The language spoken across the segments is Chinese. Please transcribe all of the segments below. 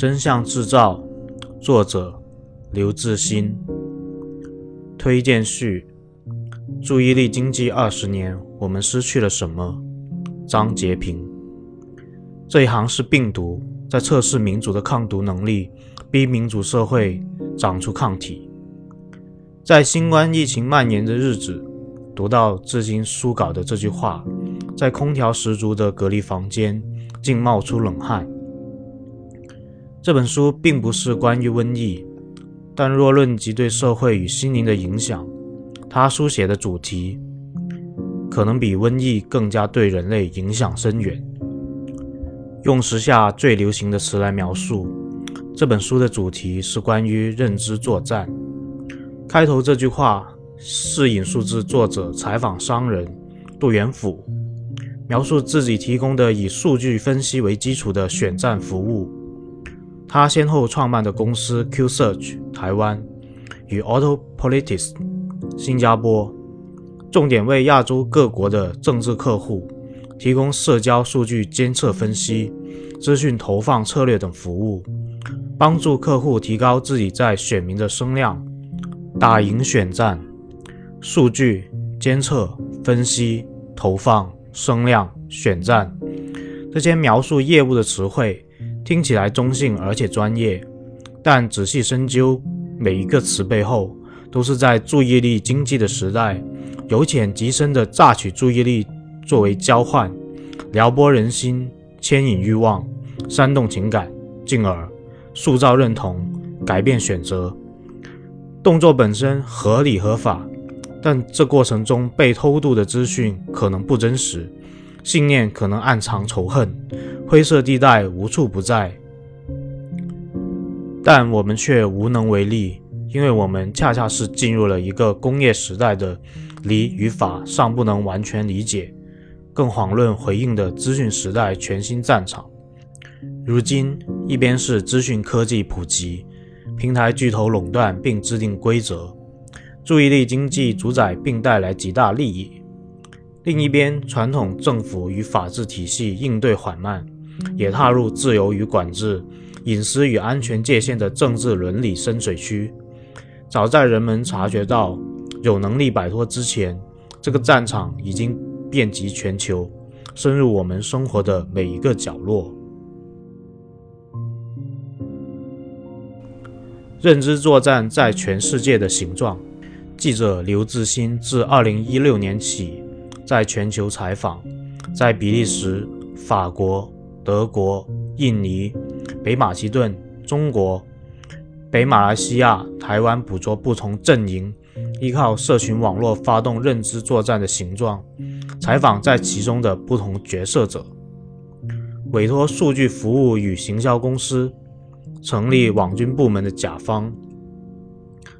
真相制造，作者刘志新。推荐序：注意力经济二十年，我们失去了什么？张杰平。这一行是病毒，在测试民主的抗毒能力，逼民主社会长出抗体。在新冠疫情蔓延的日子，读到至今书稿的这句话，在空调十足的隔离房间，竟冒出冷汗。这本书并不是关于瘟疫，但若论及对社会与心灵的影响，他书写的主题可能比瘟疫更加对人类影响深远。用时下最流行的词来描述，这本书的主题是关于认知作战。开头这句话是引述自作者采访商人杜元甫，描述自己提供的以数据分析为基础的选战服务。他先后创办的公司 Q Search 台湾与 Auto Politics 新加坡，重点为亚洲各国的政治客户提供社交数据监测分析、资讯投放策略等服务，帮助客户提高自己在选民的声量，打赢选战。数据监测、分析、投放、声量、选战这些描述业务的词汇。听起来中性而且专业，但仔细深究，每一个词背后都是在注意力经济的时代，由浅及深的榨取注意力作为交换，撩拨人心，牵引欲望，煽动情感，进而塑造认同，改变选择。动作本身合理合法，但这过程中被偷渡的资讯可能不真实，信念可能暗藏仇恨。灰色地带无处不在，但我们却无能为力，因为我们恰恰是进入了一个工业时代的理与法尚不能完全理解，更遑论回应的资讯时代全新战场。如今，一边是资讯科技普及，平台巨头垄断并制定规则，注意力经济主宰并带来极大利益；另一边，传统政府与法治体系应对缓慢。也踏入自由与管制、隐私与安全界限的政治伦理深水区。早在人们察觉到有能力摆脱之前，这个战场已经遍及全球，深入我们生活的每一个角落。认知作战在全世界的形状。记者刘志新自2016年起在全球采访，在比利时、法国。德国、印尼、北马其顿、中国、北马来西亚、台湾捕捉不同阵营依靠社群网络发动认知作战的形状，采访在其中的不同角色者，委托数据服务与行销公司，成立网军部门的甲方，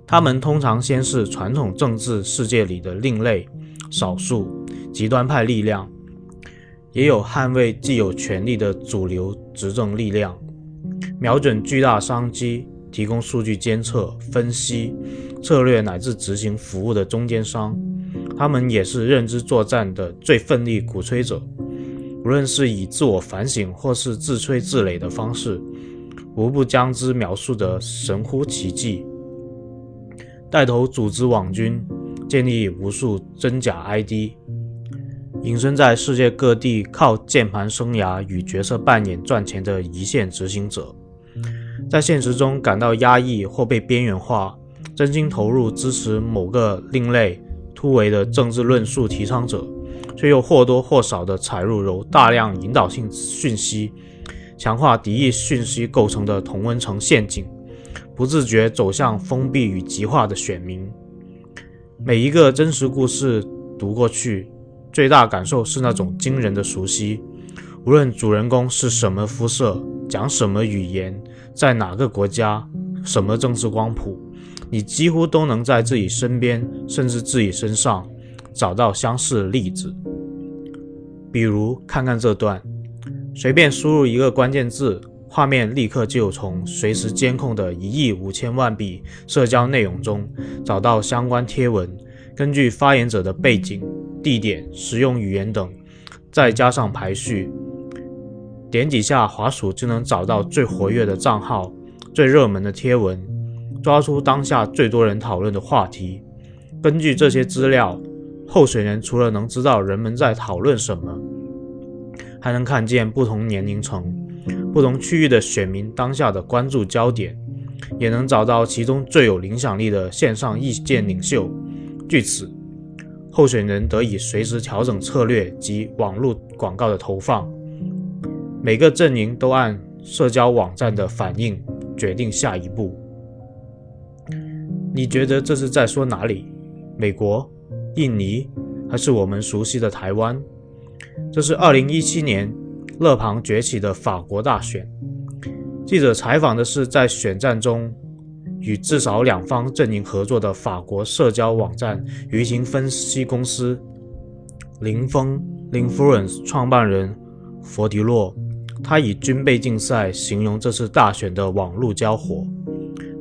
他们通常先是传统政治世界里的另类、少数、极端派力量。也有捍卫既有权力的主流执政力量，瞄准巨大商机，提供数据监测、分析、策略乃至执行服务的中间商。他们也是认知作战的最奋力鼓吹者，无论是以自我反省或是自吹自擂的方式，无不将之描述得神乎其技。带头组织网军，建立无数真假 ID。隐身在世界各地，靠键盘生涯与角色扮演赚钱的一线执行者，在现实中感到压抑或被边缘化，真心投入支持某个另类、突围的政治论述提倡者，却又或多或少地踩入由大量引导性讯息、强化敌意讯息构成的同温层陷阱，不自觉走向封闭与极化的选民。每一个真实故事读过去。最大感受是那种惊人的熟悉，无论主人公是什么肤色、讲什么语言、在哪个国家、什么政治光谱，你几乎都能在自己身边，甚至自己身上找到相似的例子。比如，看看这段，随便输入一个关键字，画面立刻就从随时监控的一亿五千万笔社交内容中找到相关贴文，根据发言者的背景。地点、使用语言等，再加上排序，点几下滑鼠就能找到最活跃的账号、最热门的贴文，抓出当下最多人讨论的话题。根据这些资料，候选人除了能知道人们在讨论什么，还能看见不同年龄层、不同区域的选民当下的关注焦点，也能找到其中最有影响力的线上意见领袖。据此。候选人得以随时调整策略及网络广告的投放，每个阵营都按社交网站的反应决定下一步。你觉得这是在说哪里？美国、印尼，还是我们熟悉的台湾？这是二零一七年勒庞崛起的法国大选。记者采访的是在选战中。与至少两方阵营合作的法国社交网站舆情分析公司林峰 （Linfluence） 创办人佛迪洛，他以军备竞赛形容这次大选的网络交火。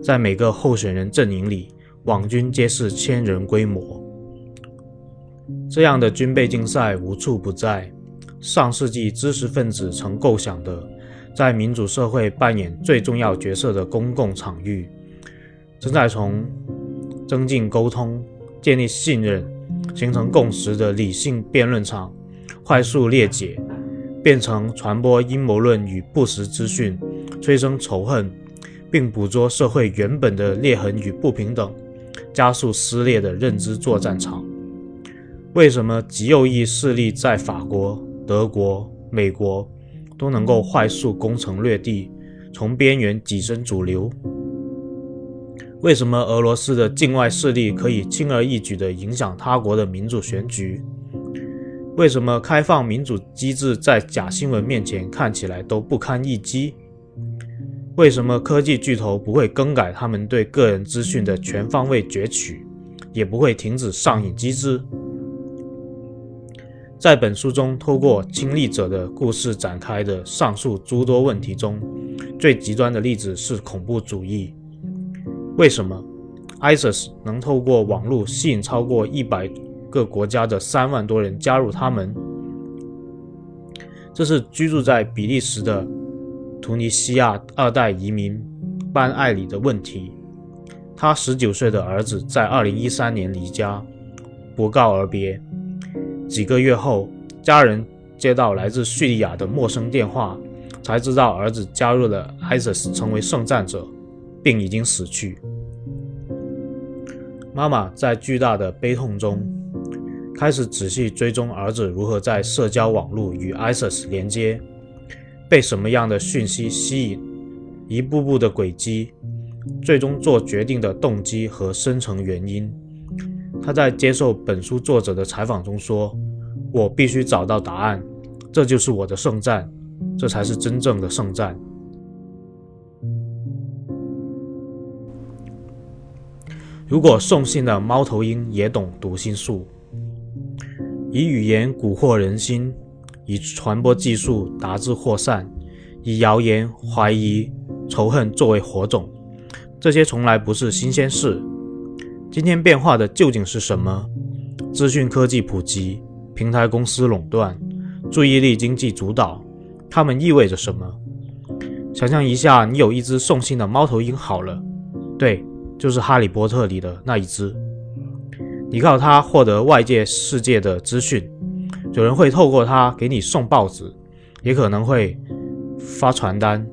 在每个候选人阵营里，网军皆是千人规模。这样的军备竞赛无处不在。上世纪知识分子曾构想的，在民主社会扮演最重要角色的公共场域。正在从增进沟通、建立信任、形成共识的理性辩论场快速裂解，变成传播阴谋论与不实资讯、催生仇恨，并捕捉社会原本的裂痕与不平等，加速撕裂的认知作战场。为什么极右翼势力在法国、德国、美国都能够快速攻城略地，从边缘跻身主流？为什么俄罗斯的境外势力可以轻而易举地影响他国的民主选举？为什么开放民主机制在假新闻面前看起来都不堪一击？为什么科技巨头不会更改他们对个人资讯的全方位攫取，也不会停止上瘾机制？在本书中，透过亲历者的故事展开的上述诸多问题中，最极端的例子是恐怖主义。为什么 ISIS 能透过网络吸引超过一百个国家的三万多人加入他们？这是居住在比利时的图尼西亚二代移民班艾里的问题。他十九岁的儿子在二零一三年离家，不告而别。几个月后，家人接到来自叙利亚的陌生电话，才知道儿子加入了 ISIS，成为圣战者。并已经死去。妈妈在巨大的悲痛中，开始仔细追踪儿子如何在社交网络与 ISIS 连接，被什么样的讯息吸引，一步步的轨迹，最终做决定的动机和深层原因。他在接受本书作者的采访中说：“我必须找到答案，这就是我的圣战，这才是真正的圣战。”如果送信的猫头鹰也懂读心术，以语言蛊惑人心，以传播技术达至扩散，以谣言、怀疑、仇恨作为火种，这些从来不是新鲜事。今天变化的究竟是什么？资讯科技普及，平台公司垄断，注意力经济主导，它们意味着什么？想象一下，你有一只送信的猫头鹰，好了，对，就是《哈利波特》里的那一只。你靠它获得外界世界的资讯，有人会透过它给你送报纸，也可能会发传单。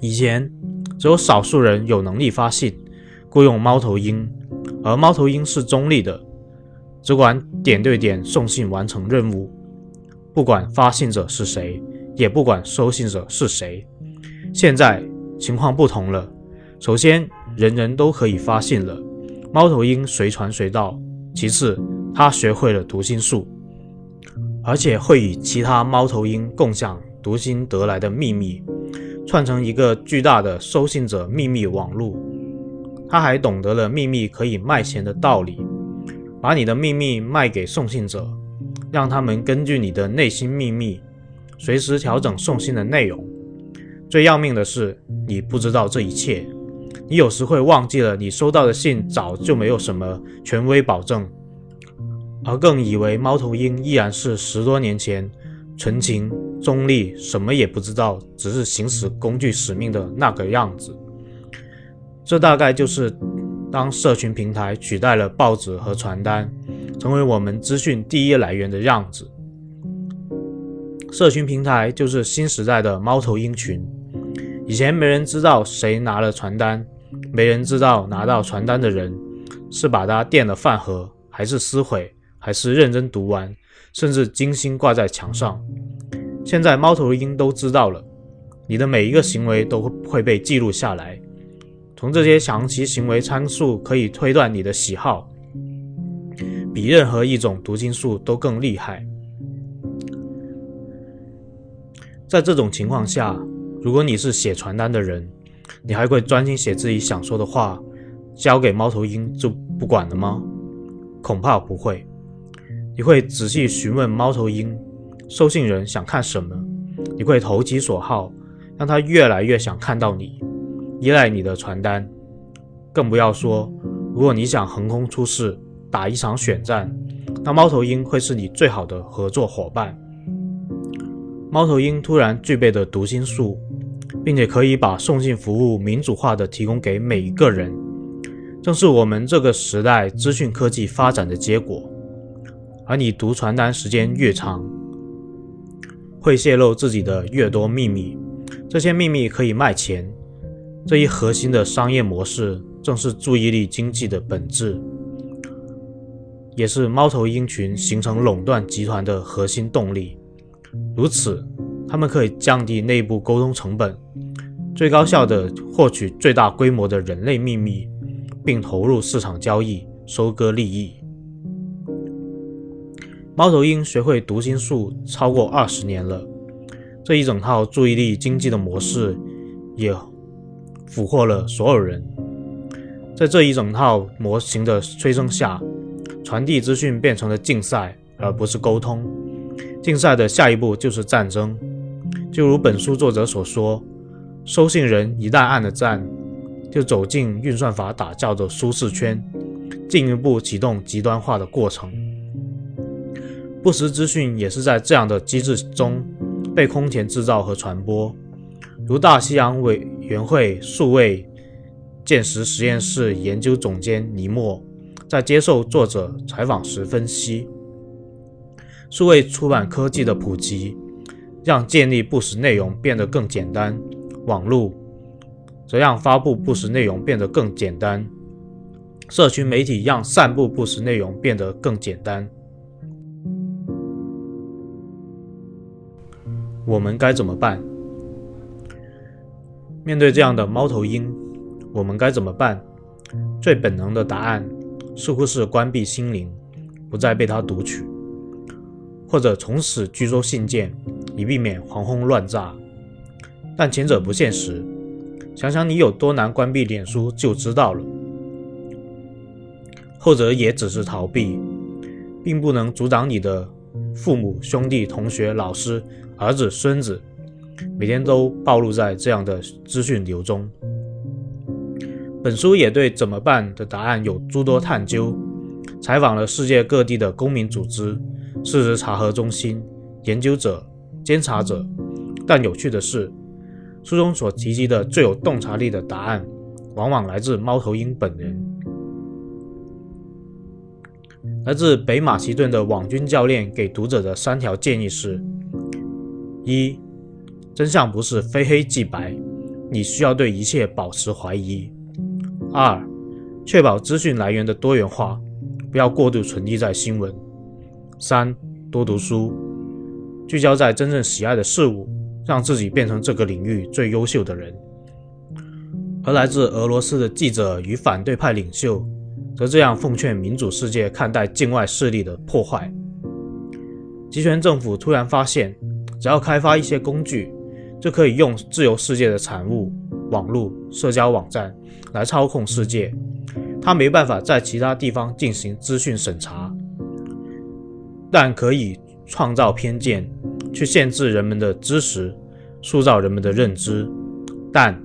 以前只有少数人有能力发信，雇佣猫头鹰，而猫头鹰是中立的，只管点对点送信完成任务，不管发信者是谁，也不管收信者是谁。现在情况不同了，首先人人都可以发信了。猫头鹰随传随到。其次，他学会了读心术，而且会与其他猫头鹰共享读心得来的秘密，串成一个巨大的收信者秘密网络。他还懂得了秘密可以卖钱的道理，把你的秘密卖给送信者，让他们根据你的内心秘密，随时调整送信的内容。最要命的是，你不知道这一切。你有时会忘记了，你收到的信早就没有什么权威保证，而更以为猫头鹰依然是十多年前纯情、中立、什么也不知道，只是行使工具使命的那个样子。这大概就是当社群平台取代了报纸和传单，成为我们资讯第一来源的样子。社群平台就是新时代的猫头鹰群。以前没人知道谁拿了传单。没人知道拿到传单的人是把它垫了饭盒，还是撕毁，还是认真读完，甚至精心挂在墙上。现在猫头鹰都知道了，你的每一个行为都会被记录下来。从这些详细行为参数可以推断你的喜好，比任何一种读心术都更厉害。在这种情况下，如果你是写传单的人，你还会专心写自己想说的话，交给猫头鹰就不管了吗？恐怕不会。你会仔细询问猫头鹰收信人想看什么，你会投其所好，让他越来越想看到你，依赖你的传单。更不要说，如果你想横空出世，打一场选战，那猫头鹰会是你最好的合作伙伴。猫头鹰突然具备的读心术。并且可以把送信服务民主化的提供给每一个人，正是我们这个时代资讯科技发展的结果。而你读传单时间越长，会泄露自己的越多秘密，这些秘密可以卖钱。这一核心的商业模式，正是注意力经济的本质，也是猫头鹰群形成垄断集团的核心动力。如此。他们可以降低内部沟通成本，最高效的获取最大规模的人类秘密，并投入市场交易，收割利益。猫头鹰学会读心术超过二十年了，这一整套注意力经济的模式也俘获了所有人。在这一整套模型的催生下，传递资讯变成了竞赛，而不是沟通。竞赛的下一步就是战争。就如本书作者所说，收信人一旦按了赞，就走进运算法打造的舒适圈，进一步启动极端化的过程。不实资讯也是在这样的机制中被空前制造和传播。如大西洋委员会数位见识实验室研究总监尼莫在接受作者采访时分析，数位出版科技的普及。让建立不实内容变得更简单，网络则让发布不实内容变得更简单，社群媒体让散布不实内容变得更简单。我们该怎么办？面对这样的猫头鹰，我们该怎么办？最本能的答案似乎是关闭心灵，不再被它读取，或者从此拒收信件。以避免狂轰乱炸，但前者不现实。想想你有多难关闭脸书就知道了。后者也只是逃避，并不能阻挡你的父母、兄弟、同学、老师、儿子、孙子，每天都暴露在这样的资讯流中。本书也对怎么办的答案有诸多探究，采访了世界各地的公民组织、事实查核中心、研究者、监察者。但有趣的是，书中所提及的最有洞察力的答案，往往来自猫头鹰本人。来自北马其顿的网军教练给读者的三条建议是：一、真相不是非黑即白，你需要对一切保持怀疑。二、确保资讯来源的多元化，不要过度存积在新闻。三、多读书，聚焦在真正喜爱的事物，让自己变成这个领域最优秀的人。而来自俄罗斯的记者与反对派领袖，则这样奉劝民主世界看待境外势力的破坏：集权政府突然发现，只要开发一些工具，就可以用自由世界的产物——网络、社交网站。来操控世界，他没办法在其他地方进行资讯审查，但可以创造偏见，去限制人们的知识，塑造人们的认知。但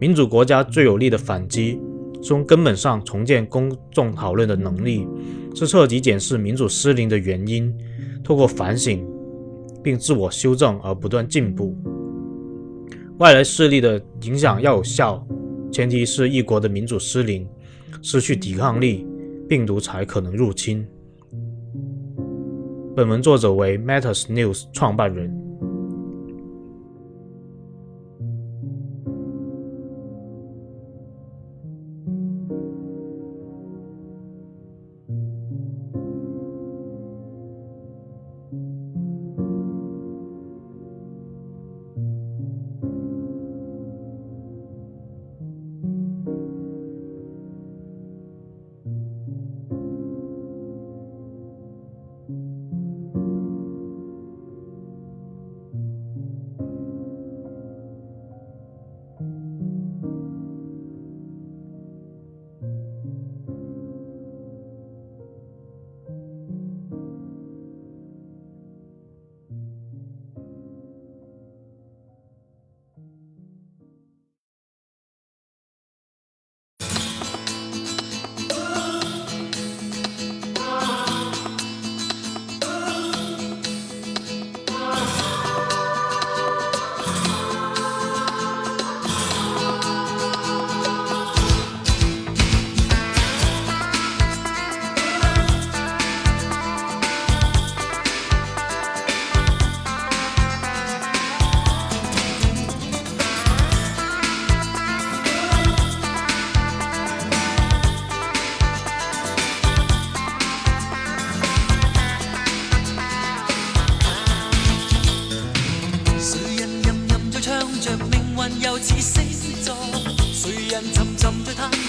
民主国家最有力的反击，从根本上重建公众讨论的能力，是彻底检视民主失灵的原因，透过反省并自我修正而不断进步。外来势力的影响要有效。前提是一国的民主失灵，失去抵抗力，病毒才可能入侵。本文作者为 Matters News 创办人。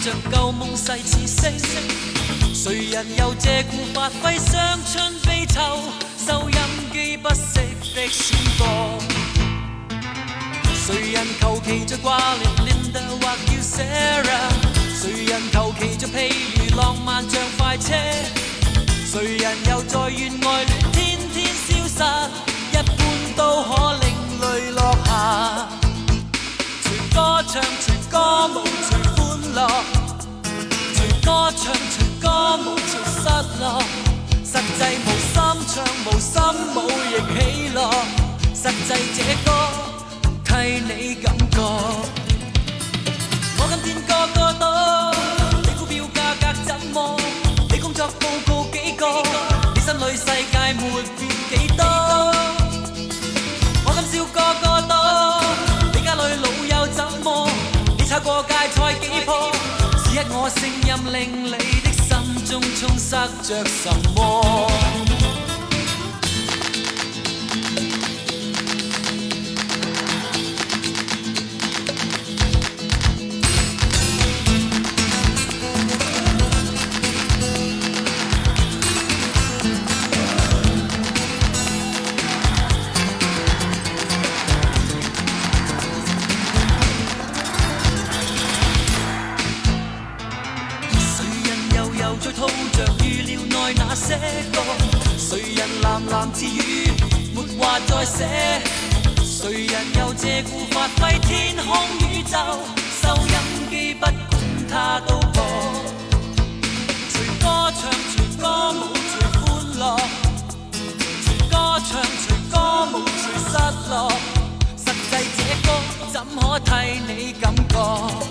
像旧梦逝似声，谁人又借故发挥伤春悲秋，收音机不息的宣播。谁人求其着挂念 Linda 或叫 Sarah？谁人求其着譬如浪漫像快车？谁人又在怨爱恋天天消失？一般都可令泪落下。随歌唱，随歌舞，随欢乐，随歌唱，情歌舞。失落，实际无心唱，无心舞亦喜乐。实际这歌替你感觉。我今天个个多，你股票价格怎么？你工作报告几个？你心里世界没变几多？我今宵个个多，你家里老友怎么？你炒过芥菜几棵？我声音令你的心。中充塞着什么？实际这歌怎可替你感觉？